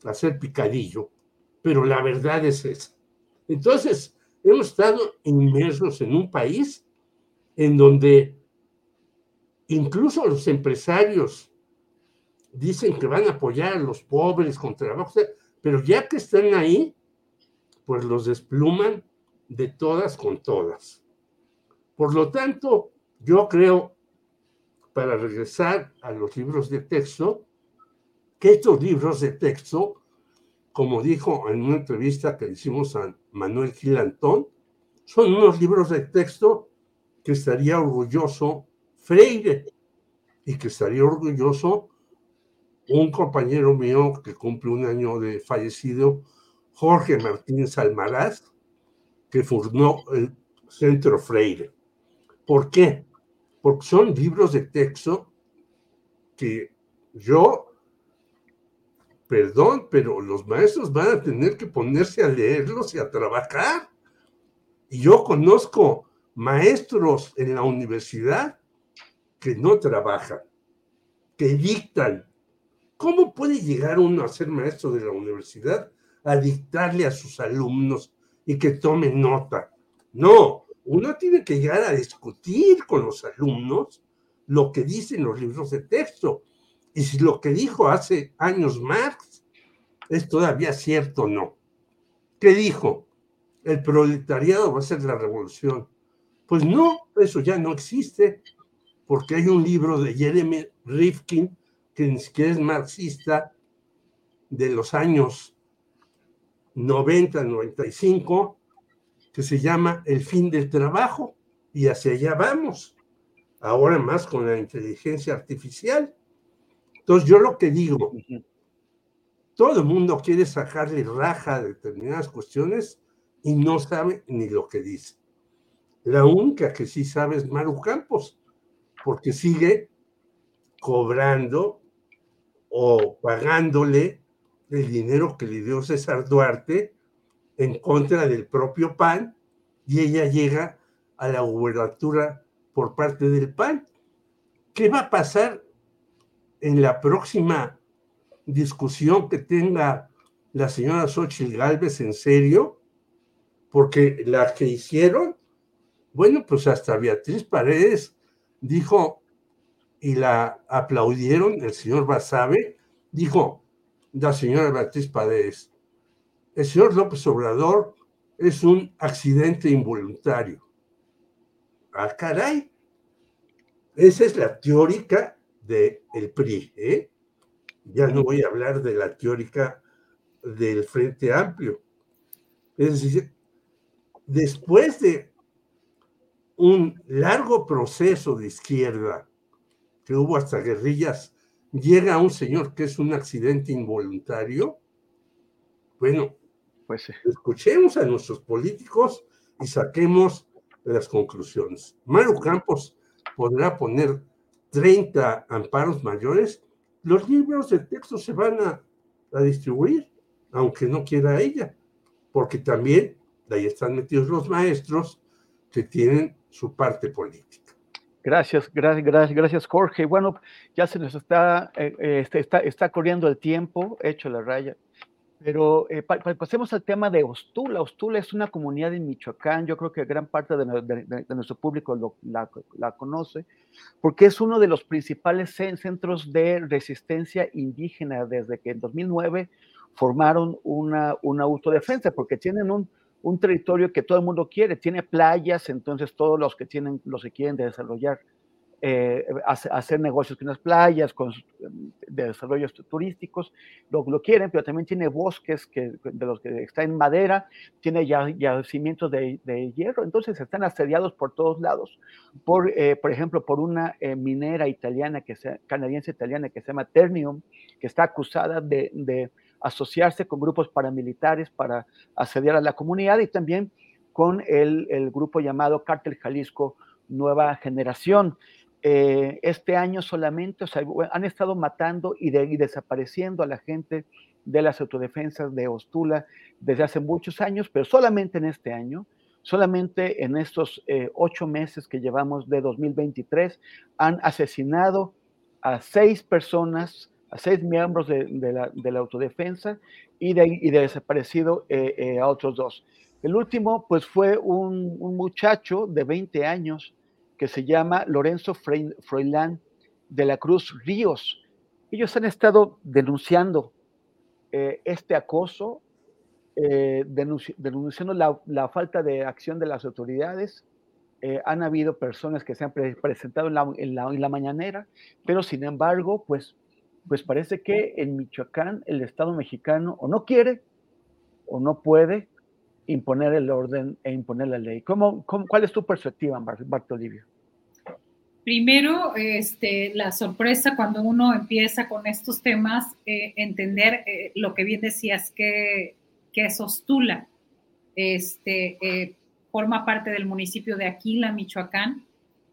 hacer picadillo. Pero la verdad es esa. Entonces, hemos estado inmersos en un país en donde incluso los empresarios dicen que van a apoyar a los pobres con trabajo, pero ya que están ahí, pues los despluman de todas con todas. Por lo tanto, yo creo, para regresar a los libros de texto, que estos libros de texto, como dijo en una entrevista que hicimos a Manuel Gilantón, son unos libros de texto que estaría orgulloso Freire y que estaría orgulloso un compañero mío que cumple un año de fallecido, Jorge Martínez Almaraz, que fundó el Centro Freire. ¿Por qué? Porque son libros de texto que yo perdón, pero los maestros van a tener que ponerse a leerlos y a trabajar. Y yo conozco maestros en la universidad que no trabajan, que dictan. ¿Cómo puede llegar uno a ser maestro de la universidad a dictarle a sus alumnos y que tomen nota? No, uno tiene que llegar a discutir con los alumnos lo que dicen los libros de texto y si lo que dijo hace años Marx es todavía cierto o no. ¿Qué dijo? El proletariado va a ser la revolución. Pues no, eso ya no existe, porque hay un libro de Jeremy Rifkin, que ni siquiera es marxista, de los años 90, 95, que se llama El fin del trabajo, y hacia allá vamos, ahora más con la inteligencia artificial. Entonces yo lo que digo, todo el mundo quiere sacarle raja a determinadas cuestiones y no sabe ni lo que dice. La única que sí sabe es Maru Campos, porque sigue cobrando o pagándole el dinero que le dio César Duarte en contra del propio PAN y ella llega a la gubernatura por parte del PAN. ¿Qué va a pasar en la próxima discusión que tenga la señora Xochitl Galvez en serio, porque la que hicieron, bueno, pues hasta Beatriz Paredes dijo y la aplaudieron, el señor Basabe, dijo la señora Beatriz Paredes, el señor López Obrador es un accidente involuntario. Ah, caray. Esa es la teórica del el PRI, ¿eh? Ya no voy a hablar de la teórica del Frente Amplio. Es decir, después de un largo proceso de izquierda, que hubo hasta guerrillas, llega un señor que es un accidente involuntario. Bueno, pues escuchemos a nuestros políticos y saquemos las conclusiones. Mario Campos podrá poner 30 amparos mayores, los libros de texto se van a, a distribuir, aunque no quiera ella, porque también ahí están metidos los maestros que tienen su parte política. Gracias, gracias, gracias, gracias Jorge. Bueno, ya se nos está, eh, eh, este, está, está, corriendo el tiempo, hecho la raya. Pero eh, pasemos al tema de Ostula. Ostula es una comunidad en Michoacán, yo creo que gran parte de, nuestro público la, la, conoce, porque es uno de los principales centros de resistencia indígena desde que en 2009 formaron una, una autodefensa, porque tienen un, un territorio que todo el mundo quiere, tiene playas, entonces todos los que tienen, los que quieren desarrollar, eh, hacer negocios con las playas, con de desarrollos turísticos, lo, lo, quieren, pero también tiene bosques que, de los que está en madera, tiene ya, yacimientos de, de, hierro, entonces están asediados por todos lados, por, eh, por ejemplo, por una eh, minera italiana, que sea, canadiense italiana, que se llama Ternium, que está acusada de, de asociarse con grupos paramilitares para asediar a la comunidad y también con el, el grupo llamado Cártel Jalisco Nueva Generación. Eh, este año solamente, o sea, han estado matando y, de, y, desapareciendo a la gente de las autodefensas de Ostula desde hace muchos años, pero solamente en este año, solamente en estos eh, ocho meses que llevamos de 2023, han asesinado a seis personas a seis miembros de, la, de la, autodefensa y de, desaparecido eh, a otros dos. El último, pues fue un, muchacho de 20 años que se llama Lorenzo Froilán de la Cruz Ríos. Ellos han estado denunciando eh, este acoso, denunci denunciando la, falta de acción de las autoridades. han habido personas que se han pre presentado en la, en, mañanera, pero sin embargo, pues pues parece que en Michoacán el Estado mexicano o no quiere o no puede imponer el orden e imponer la ley. ¿Cómo, cómo cuál es tu perspectiva, Bartolivio? Primero, este, la sorpresa cuando uno empieza con estos temas, eh, entender eh, lo que bien decías, que, que es Ostula. Este, eh, forma parte del municipio de Aquila, Michoacán,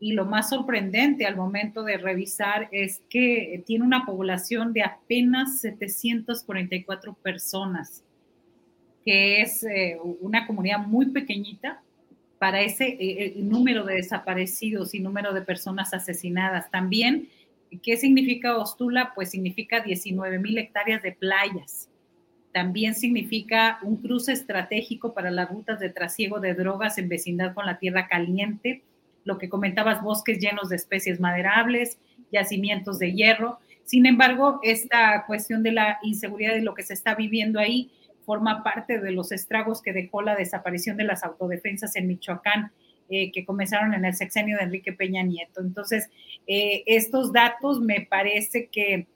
y lo más sorprendente al momento de revisar es que tiene una población de apenas 744 personas, que es eh, una comunidad muy pequeñita para ese eh, número de desaparecidos y número de personas asesinadas. También, ¿qué significa Ostula? Pues significa 19 mil hectáreas de playas. También significa un cruce estratégico para las rutas de trasiego de drogas en vecindad con la tierra caliente lo que comentabas, bosques llenos de especies maderables, yacimientos de hierro. Sin embargo, esta cuestión de la inseguridad y lo que se está viviendo ahí forma parte de los estragos que dejó la desaparición de las autodefensas en Michoacán, eh, que comenzaron en el sexenio de Enrique Peña Nieto. Entonces, eh, estos datos me parece que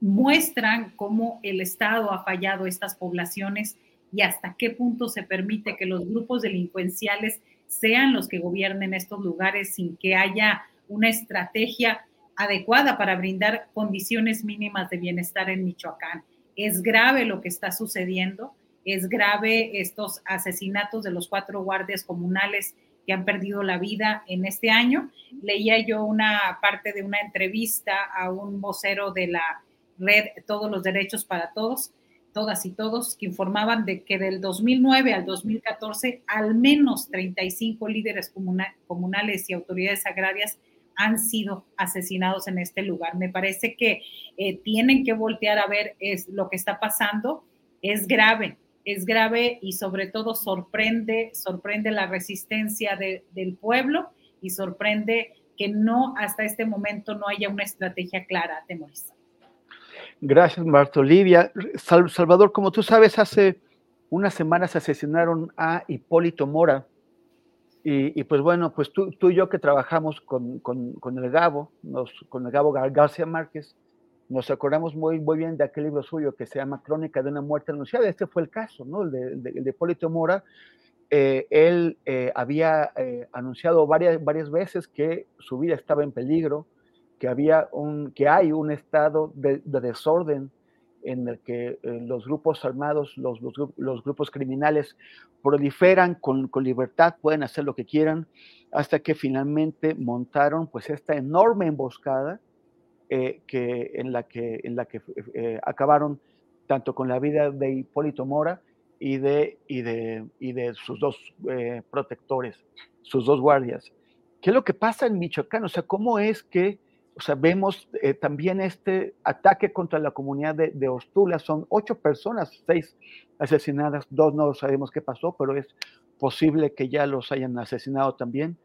muestran cómo el Estado ha fallado estas poblaciones y hasta qué punto se permite que los grupos delincuenciales sean los que gobiernen estos lugares sin que haya una estrategia adecuada para brindar condiciones mínimas de bienestar en Michoacán. Es grave lo que está sucediendo, es grave estos asesinatos de los cuatro guardias comunales que han perdido la vida en este año. Leía yo una parte de una entrevista a un vocero de la red Todos los Derechos para Todos, todas y todos, que informaban de que del 2009 al 2014 al menos 35 líderes comunales y autoridades agrarias han sido asesinados en este lugar. Me parece que eh, tienen que voltear a ver es, lo que está pasando. Es grave, es grave y sobre todo sorprende, sorprende la resistencia de, del pueblo y sorprende que no hasta este momento no haya una estrategia clara, Temoris. Gracias, Marta Olivia. Salvador, como tú sabes, hace unas semanas asesinaron a Hipólito Mora. Y, pues bueno, pues tú, tú, y yo que trabajamos con, con, con el Gabo, nos, con el Gabo García Márquez, Nos acordamos muy, muy bien de aquel libro suyo que se llama Crónica de una muerte anunciada. Este fue el caso, ¿no? El de, de, Hipólito Mora. Eh, él eh, había eh, anunciado varias, varias veces que su vida estaba en peligro, que, había un, que hay un estado de desorden en el que eh, los grupos armados, los, los, grupos criminales proliferan con, con, libertad, pueden hacer lo que quieran, hasta que finalmente montaron pues esta enorme emboscada eh, que, en la que, en la que eh, acabaron tanto con la vida de Hipólito Mora y de, y de, y de sus dos protectores, sus dos guardias. ¿Qué es lo que pasa en Michoacán? O sea, ¿cómo es que o sea, vemos eh, también este ataque contra la comunidad de, de, Ostula. Son ocho personas, seis asesinadas, dos no sabemos qué pasó, pero es posible que ya los hayan asesinado también.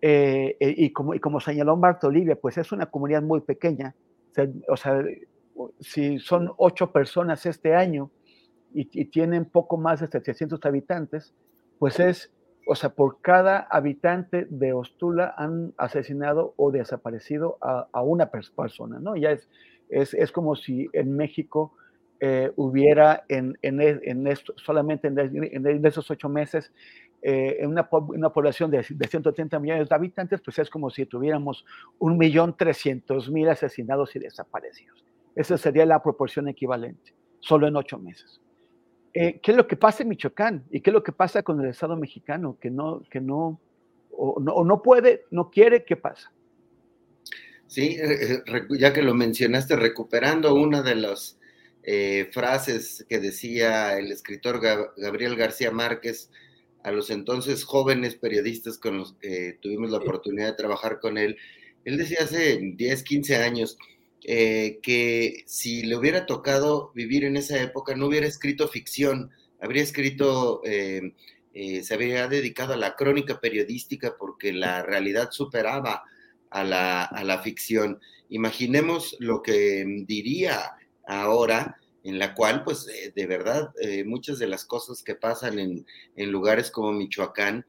Eh, eh, y, como, y como señaló Marta Olivia, pues es una comunidad muy pequeña. O sea, o sea si son ocho personas este año y, y, tienen poco más de 700 habitantes, pues es o sea, por cada habitante de Ostula han asesinado o desaparecido a, una persona, ¿no? Ya es, es, es, como si en México eh, hubiera en, en, en, esto, solamente en, esos ocho meses eh, en una, una, población de, de 130 millones de habitantes, pues es como si tuviéramos un millón trescientos mil asesinados y desaparecidos. Esa sería la proporción equivalente, solo en ocho meses eh, ¿qué es lo que pasa en Michoacán? ¿Y qué es lo que pasa con el Estado mexicano? Que no, que no, o no, o no puede, no quiere, ¿qué pasa? Sí, eh, ya que lo mencionaste, recuperando una de las eh, frases que decía el escritor Gabriel García Márquez a los entonces jóvenes periodistas con los que tuvimos la oportunidad de trabajar con él, él decía hace 10, 15 años, eh, que si le hubiera tocado vivir en esa época no hubiera escrito ficción, habría escrito, eh, eh, se habría dedicado a la crónica periodística porque la realidad superaba a la, a la ficción. Imaginemos lo que diría ahora en la cual, pues, eh, de verdad, eh, muchas de las cosas que pasan en, en lugares como Michoacán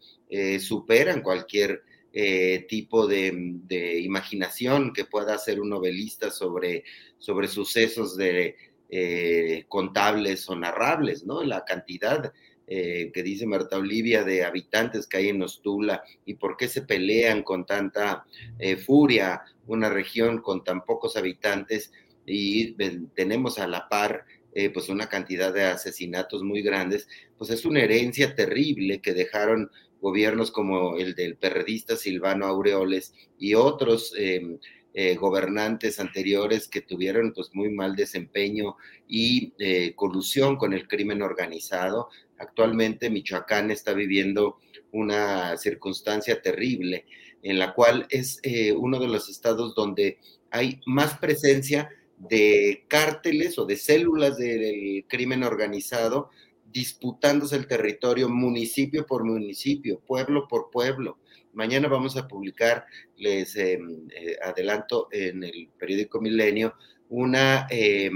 superan cualquier eh, tipo de, de, imaginación que pueda hacer un novelista sobre, sobre sucesos de, eh, contables o narrables, ¿no? La cantidad eh, que dice Marta Olivia de habitantes que hay en Ostula y por qué se pelean con tanta eh, furia una región con tan pocos habitantes y tenemos a la par pues una cantidad de asesinatos muy grandes, pues es una herencia terrible que dejaron gobiernos como el del perredista Silvano Aureoles y otros eh, eh, gobernantes anteriores que tuvieron pues muy mal desempeño y eh, colusión con el crimen organizado. Actualmente Michoacán está viviendo una circunstancia terrible en la cual es eh, uno de los estados donde hay más presencia de cárteles o de células del crimen organizado disputándose el territorio municipio por municipio, pueblo por pueblo. Mañana vamos a publicar, les eh, eh, adelanto, en el periódico Milenio, una, eh,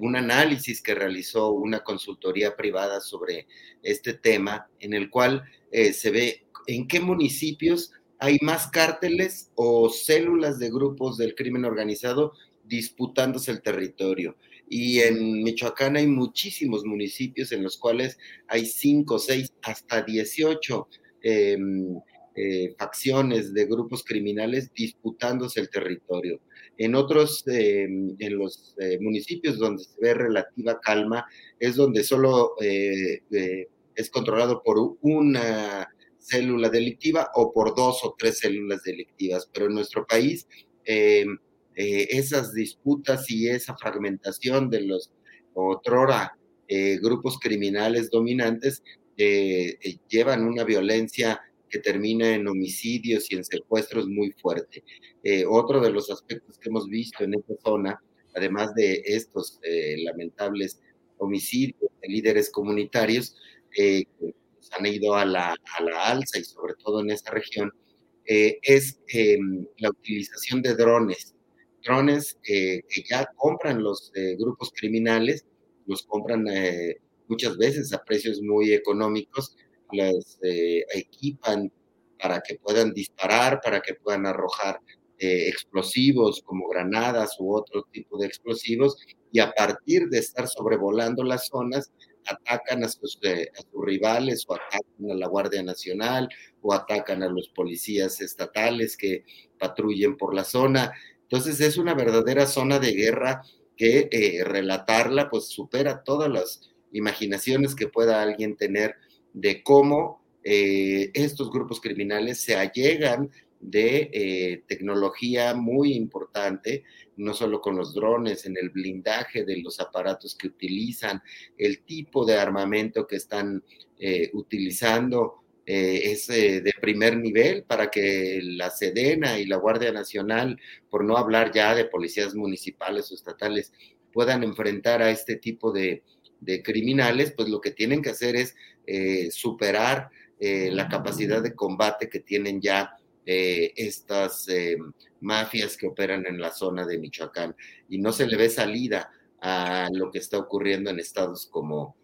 un análisis que realizó una consultoría privada sobre este tema, en el cual se ve en qué municipios hay más cárteles o células de grupos del crimen organizado disputándose el territorio. Y en Michoacán hay muchísimos municipios en los cuales hay 5, 6, hasta 18 eh, eh, facciones de grupos criminales disputándose el territorio. En otros, eh, en los eh, municipios donde se ve relativa calma, es donde solo eh, es controlado por una célula delictiva o por dos o tres células delictivas. Pero en nuestro país, eh, esas disputas y esa fragmentación de los otrora eh, grupos criminales dominantes eh, eh, llevan una violencia que termina en homicidios y en secuestros muy fuerte. Eh, otro de los aspectos que hemos visto en esta zona, además de estos lamentables homicidios de líderes comunitarios, que han ido a la, a la, alza y sobre todo en esta región, es em, la utilización de drones drones eh, que ya compran los eh, grupos criminales, los compran eh, muchas veces a precios muy económicos, los equipan para que puedan disparar, para que puedan arrojar eh, explosivos como granadas u otro tipo de explosivos y a partir de estar sobrevolando las zonas atacan a sus, eh, a sus, rivales o atacan a la Guardia Nacional o atacan a los policías estatales que patrullen por la zona. Entonces es una verdadera zona de guerra que eh, relatarla pues supera todas las imaginaciones que pueda alguien tener de cómo eh, estos grupos criminales se allegan de eh, tecnología muy importante, no solo con los drones, en el blindaje de los aparatos que utilizan, el tipo de armamento que están utilizando, eh, es eh, de primer nivel para que la Sedena y la Guardia Nacional, por no hablar ya de policías municipales o estatales, puedan enfrentar a este tipo de, criminales, pues lo que tienen que hacer es eh, superar la capacidad de combate que tienen ya estas mafias que operan en la zona de Michoacán. Y no se le ve salida a lo que está ocurriendo en estados como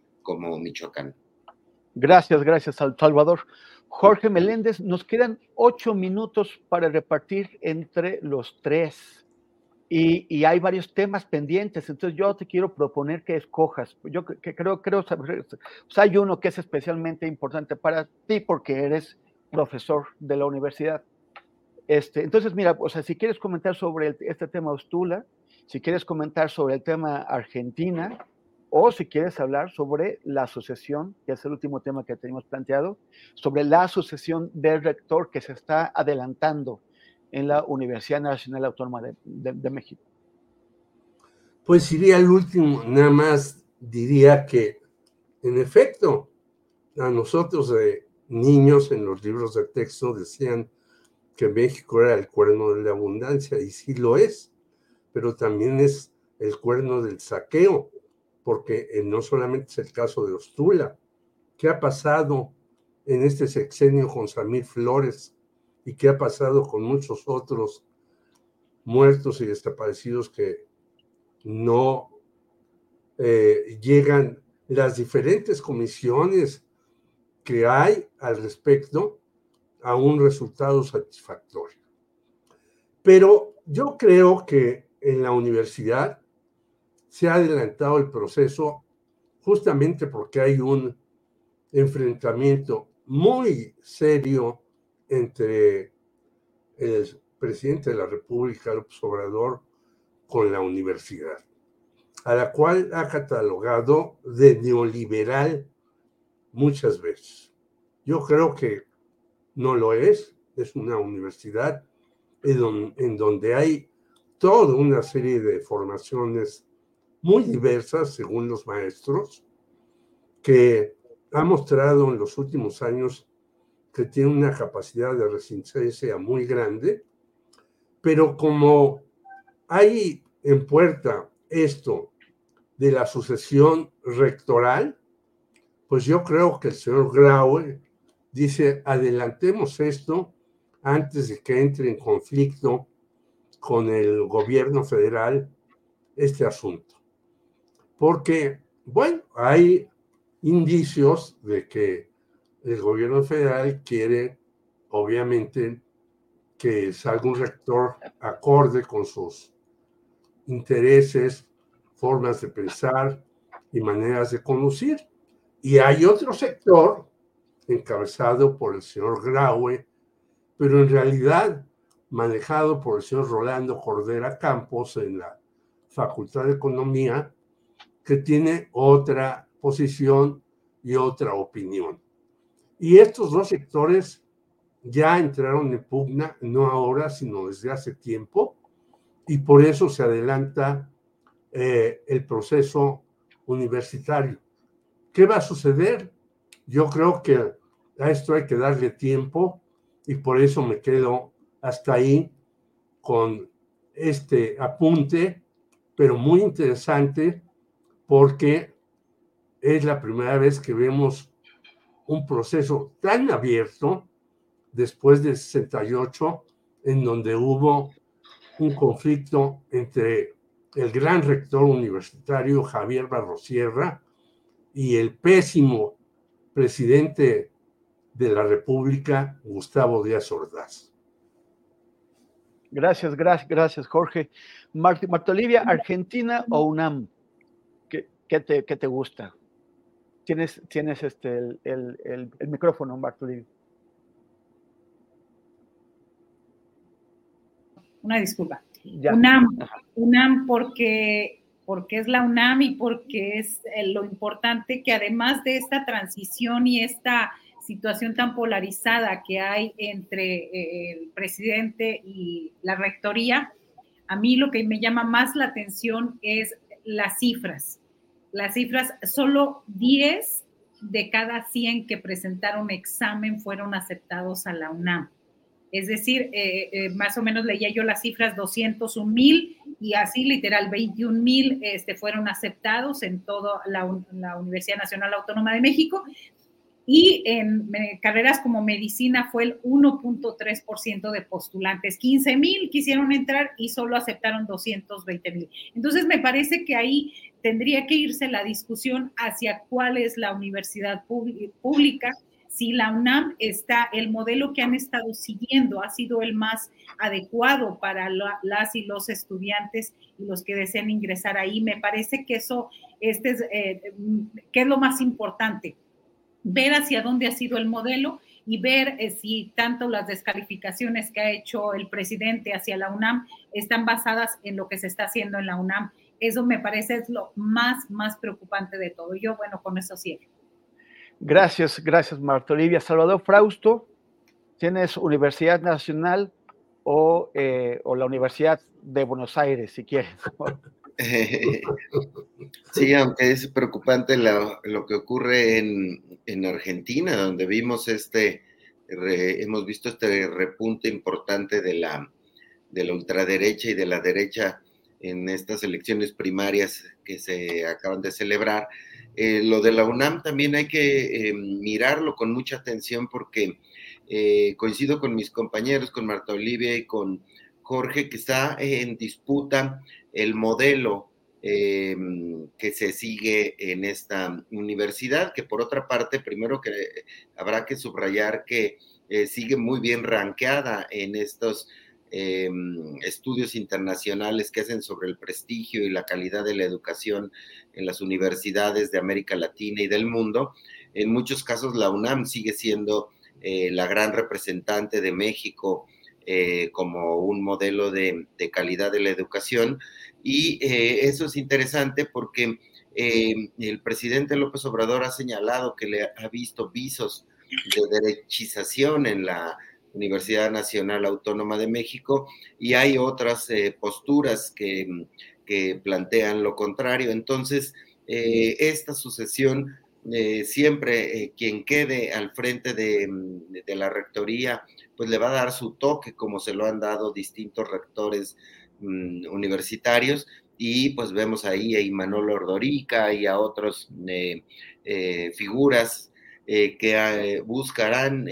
Michoacán. Gracias, gracias, Salvador. Jorge Meléndez, nos quedan ocho minutos para repartir entre los tres. Y, hay varios temas pendientes, entonces yo te quiero proponer que escojas. Yo creo, creo, hay uno que es especialmente importante para ti porque eres profesor de la universidad. Este, entonces, mira, o sea, si quieres comentar sobre este tema Ostula, si quieres comentar sobre el tema Argentina, o si quieres hablar sobre la asociación, que es el último tema que tenemos planteado, sobre la asociación del rector que se está adelantando en la Universidad Nacional Autónoma de, México. Pues iría al último, nada más diría que, en efecto, a nosotros de niños en los libros de texto decían que México era el cuerno de la abundancia, y sí lo es, pero también es el cuerno del saqueo porque eh, no solamente es el caso de Ostula. ¿Qué ha pasado en este sexenio con Samir Flores y qué ha pasado con muchos otros muertos y desaparecidos que no eh, llegan las diferentes comisiones que hay al respecto a un resultado satisfactorio. Pero yo creo que en la universidad se ha adelantado el proceso justamente porque hay un enfrentamiento muy serio entre el presidente de la República, López Obrador, con la universidad, a la cual ha catalogado de neoliberal muchas veces. Yo creo que no lo es, es una universidad en donde hay toda una serie de formaciones muy diversas según los maestros, que ha mostrado en los últimos años que tiene una capacidad de resistencia muy grande, pero como hay en puerta esto de la sucesión rectoral, pues yo creo que el señor Graue dice, adelantemos esto antes de que entre en conflicto con el gobierno federal este asunto porque, bueno, hay indicios de que el gobierno federal quiere, obviamente, que salga un rector acorde con sus intereses, formas de pensar y maneras de conducir. Y hay otro sector encabezado por el señor Graue, pero en realidad manejado por el señor Rolando Cordera Campos en la Facultad de Economía, que tiene otra posición y otra opinión. Y estos dos sectores ya entraron en pugna, no ahora, sino desde hace tiempo, y por eso se adelanta eh, el proceso universitario. ¿Qué va a suceder? Yo creo que a esto hay que darle tiempo y por eso me quedo hasta ahí con este apunte, pero muy interesante porque es la primera vez que vemos un proceso tan abierto después del 68, en donde hubo un conflicto entre el gran rector universitario Javier Barrosierra y el pésimo presidente de la República, Gustavo Díaz Ordaz. Gracias, gracias, gracias, Jorge. Marta, Olivia, ¿Argentina o UNAM? ¿Qué, te, te, gusta? Tienes, tienes este, el, micrófono, Marta Olivia. Una disculpa. UNAM, UNAM porque, porque es la UNAM y porque es eh, lo importante que además de esta transición y esta situación tan polarizada que hay entre eh, el presidente y la rectoría, a mí lo que me llama más la atención es las cifras. Las cifras, solo 10 de cada 100 que presentaron examen fueron aceptados a la UNAM. Es decir, eh, eh, más o menos leía yo las cifras 201 mil y así literal 21 mil este, fueron aceptados en toda la, la, Universidad Nacional Autónoma de México y en carreras como medicina fue el 1.3% de postulantes. 15 mil quisieron entrar y solo aceptaron 220 mil. Entonces me parece que ahí tendría que irse la discusión hacia cuál es la universidad pública si la UNAM está, el modelo que han estado siguiendo ha sido el más adecuado para las y los estudiantes y los que deseen ingresar ahí. Me parece que eso, este es, eh, ¿qué es lo más importante? Ver hacia dónde ha sido el modelo y ver eh, si tanto las descalificaciones que ha hecho el presidente hacia la UNAM están basadas en lo que se está haciendo en la UNAM. Eso me parece es lo más, más preocupante de todo. Yo, bueno, con eso cierro. Gracias, gracias Marta Olivia. Salvador Frausto, tienes Universidad Nacional o, eh, o la Universidad de Buenos Aires, si quieres. *laughs* Sí, aunque es preocupante lo, que ocurre en, en, Argentina, donde vimos este, hemos visto este repunte importante de la, de la ultraderecha y de la derecha en estas elecciones primarias que se acaban de celebrar. Eh, lo de la UNAM también hay que eh, mirarlo con mucha atención porque eh, coincido con mis compañeros, con Marta Olivia y con Jorge, que está en disputa el modelo que se sigue en esta universidad, que por otra parte, primero que habrá que subrayar que sigue muy bien ranqueada en estos Em, estudios internacionales que hacen sobre el prestigio y la calidad de la educación en las universidades de América Latina y del mundo. En muchos casos la UNAM sigue siendo eh, la gran representante de México eh, como un modelo de, calidad de la educación y eh, eso es interesante porque el presidente López Obrador ha señalado que le ha visto visos de derechización en la Universidad Nacional Autónoma de México, y hay otras eh, posturas que, plantean lo contrario. Entonces, eh, esta sucesión, eh, siempre quien quede al frente de, de, la rectoría, pues le va a dar su toque, como se lo han dado distintos rectores mm, universitarios, y pues vemos ahí a Imanol Ordorica y a otras figuras que buscarán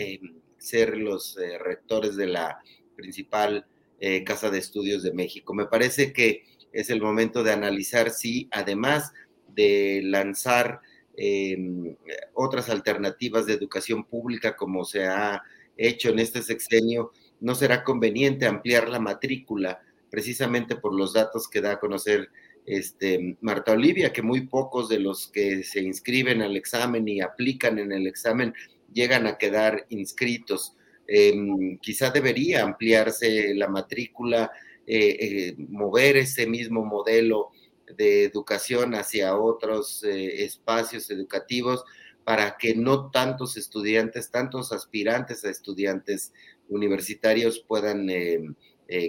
ser los eh, rectores de la principal eh, Casa de Estudios de México. Me parece que es el momento de analizar si, además de lanzar em, otras alternativas de educación pública como se ha hecho en este sexenio, no será conveniente ampliar la matrícula precisamente por los datos que da a conocer este, Marta Olivia, que muy pocos de los que se inscriben al examen y aplican en el examen llegan a quedar inscritos. Em, quizá debería ampliarse la matrícula, eh, eh, mover ese mismo modelo de educación hacia otros eh, espacios educativos para que no tantos estudiantes, tantos aspirantes a estudiantes universitarios puedan em,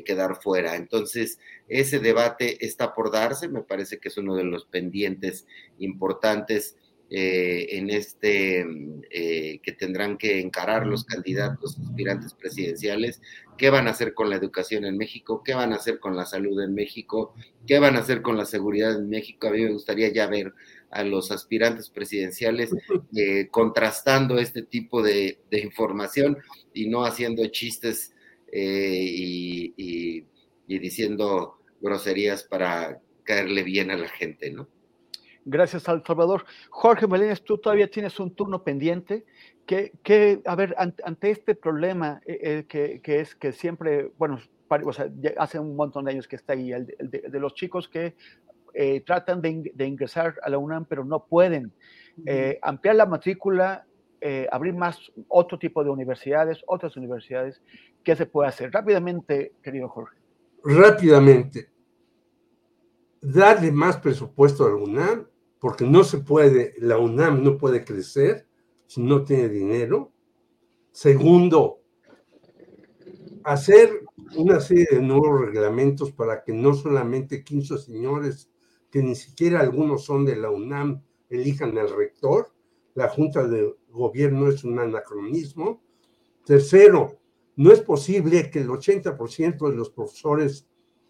quedar fuera. Entonces, ese debate está por darse, me parece que es uno de los pendientes importantes eh, en este eh, que tendrán que encarar los candidatos aspirantes presidenciales, qué van a hacer con la educación en México, qué van a hacer con la salud en México, qué van a hacer con la seguridad en México. A mí me gustaría ya ver a los aspirantes presidenciales eh, contrastando este tipo de, información y no haciendo chistes y, y diciendo groserías para caerle bien a la gente, ¿no? Gracias, Salvador. Jorge Meléndez, tú todavía tienes un turno pendiente. Que, a ver, ante, este problema eh, eh, que, es que siempre, bueno, o sea, hace un montón de años que está ahí, el de, los chicos que eh, tratan de, ingresar a la UNAM, pero no pueden. Eh, ampliar la matrícula, abrir más otro tipo de universidades, otras universidades, ¿qué se puede hacer? Rápidamente, querido Jorge. Rápidamente, darle más presupuesto a la UNAM, porque no se puede, la UNAM no puede crecer si no tiene dinero. Segundo, hacer una serie de nuevos reglamentos para que no solamente 15 señores, que ni siquiera algunos son de la UNAM, elijan al rector. La Junta de Gobierno es un anacronismo. Tercero, no es posible que el 80% de los profesores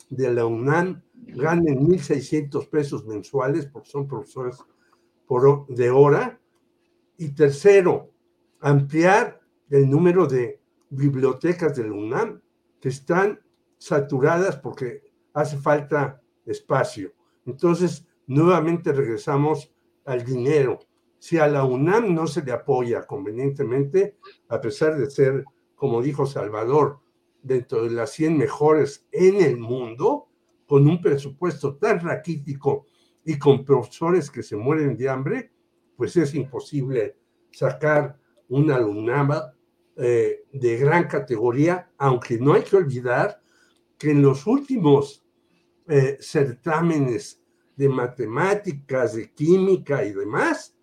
de la UNAM ganen 1.600 pesos mensuales, porque son profesores por, de hora. Y tercero, ampliar el número de bibliotecas de la UNAM que están saturadas porque hace falta espacio. Entonces, nuevamente regresamos al dinero. Si a la UNAM no se le apoya convenientemente, a pesar de ser, como dijo Salvador, dentro de las 100 mejores en el mundo, con un presupuesto tan raquítico y con profesores que se mueren de hambre, pues es imposible sacar una alumnada eh, de gran categoría, aunque no hay que olvidar que en los últimos eh, certámenes de matemáticas, de química y demás,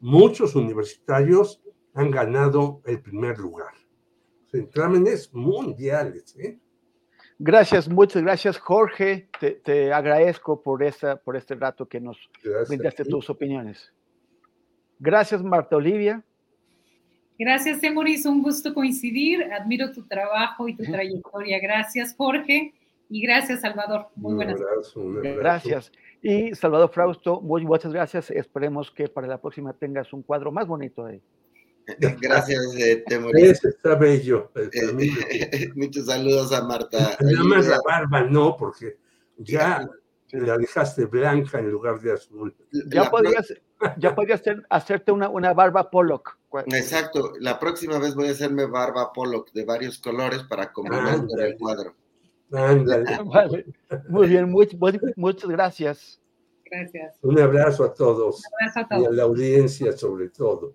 muchos universitarios han ganado el primer lugar. Certámenes mundiales. ¿eh? Gracias, muchas gracias, Jorge. Te, agradezco por, esa, por este rato que nos brindaste tus opiniones. Gracias, Marta Olivia. Gracias, Temoris. Un gusto coincidir. Admiro tu trabajo y tu trayectoria. Gracias, Jorge. Y gracias, Salvador. Muy buenas noches. Gracias. Y Salvador Frausto, muy muchas gracias. Esperemos que para la próxima tengas un cuadro más bonito ahí. *laughs* Gracias, eh, Temoris. está bello. Eh, *laughs* muchos saludos a Marta. Nada más la barba, no, porque ya la dejaste blanca en lugar de azul. Ya podrías, ya podrías hacerte una, una barba Pollock. Exacto, la próxima vez voy a hacerme barba Pollock de varios colores para complementar el cuadro. *laughs* Vale. Muy bien, muchas gracias. Gracias. Un abrazo a todos. Un abrazo a todos. Y a la audiencia sobre todo.